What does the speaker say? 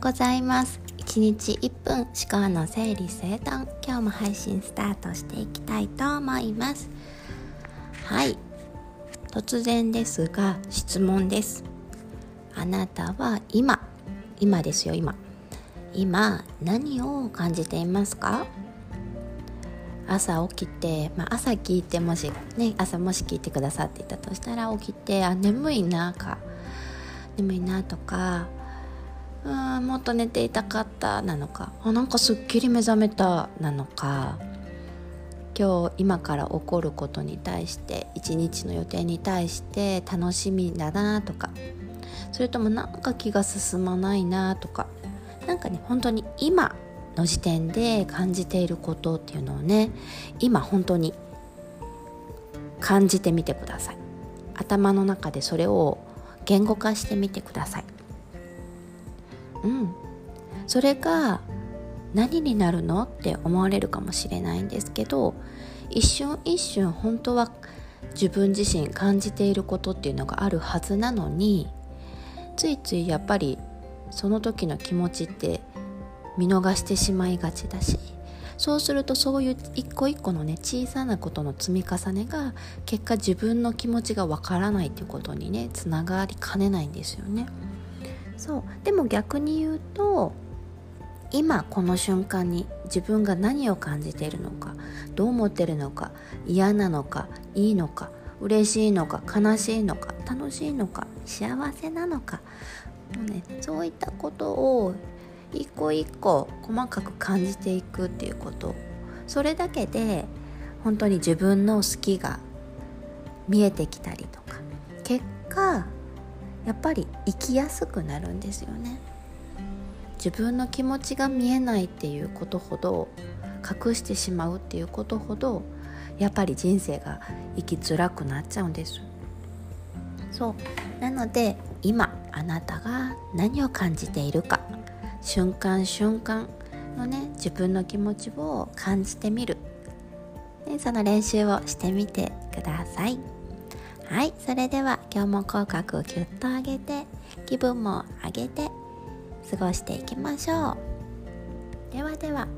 ございます。1日1分思考の整理整頓。今日も配信スタートしていきたいと思います。はい。突然ですが質問です。あなたは今今ですよ今。今何を感じていますか？朝起きて、まあ、朝聞いてもしね朝もし聞いてくださっていたとしたら起きてあ眠いなか。眠いなとかうんもっと寝ていたかったなのか。あなんかすっきり目覚めたなのか。今日今から起こることに対して一日の予定に対して楽しみだなとか。それともなんか気が進まないなとか。何かね本当に今の時点で感じていることっていうのをね今本当に感じてみてください。頭の中でそれを言語化してみてください。うんそれが何になるのって思われるかもしれないんですけど一瞬一瞬本当は自分自身感じていることっていうのがあるはずなのについついやっぱりその時の気持ちって見逃してしまいがちだしそうするとそういう一個一個のね小さなことの積み重ねが結果自分の気持ちがわからないっていうことにねつながりかねないんですよね。そう。でも逆に言うと今この瞬間に自分が何を感じているのかどう思ってるのか嫌なのかいいのか嬉しいのか悲しいのか楽しいのか幸せなのか。もう、ね、そういったことを一個一個細かく感じていくっていうこと。それだけで本当に自分の好きが見えてきたりとか。結果やっぱり生きやすくなるんですよね。自分の気持ちが見えないっていうことほど隠してしまうっていうことほどやっぱり人生が生きづらくなっちゃうんです。そう。なので今あなたが何を感じているか。瞬間瞬間のね自分の気持ちを感じてみる、ね、その練習をしてみてください。はいそれでは今日も口角をキュッと上げて気分も上げて過ごしていきましょう。ではでは。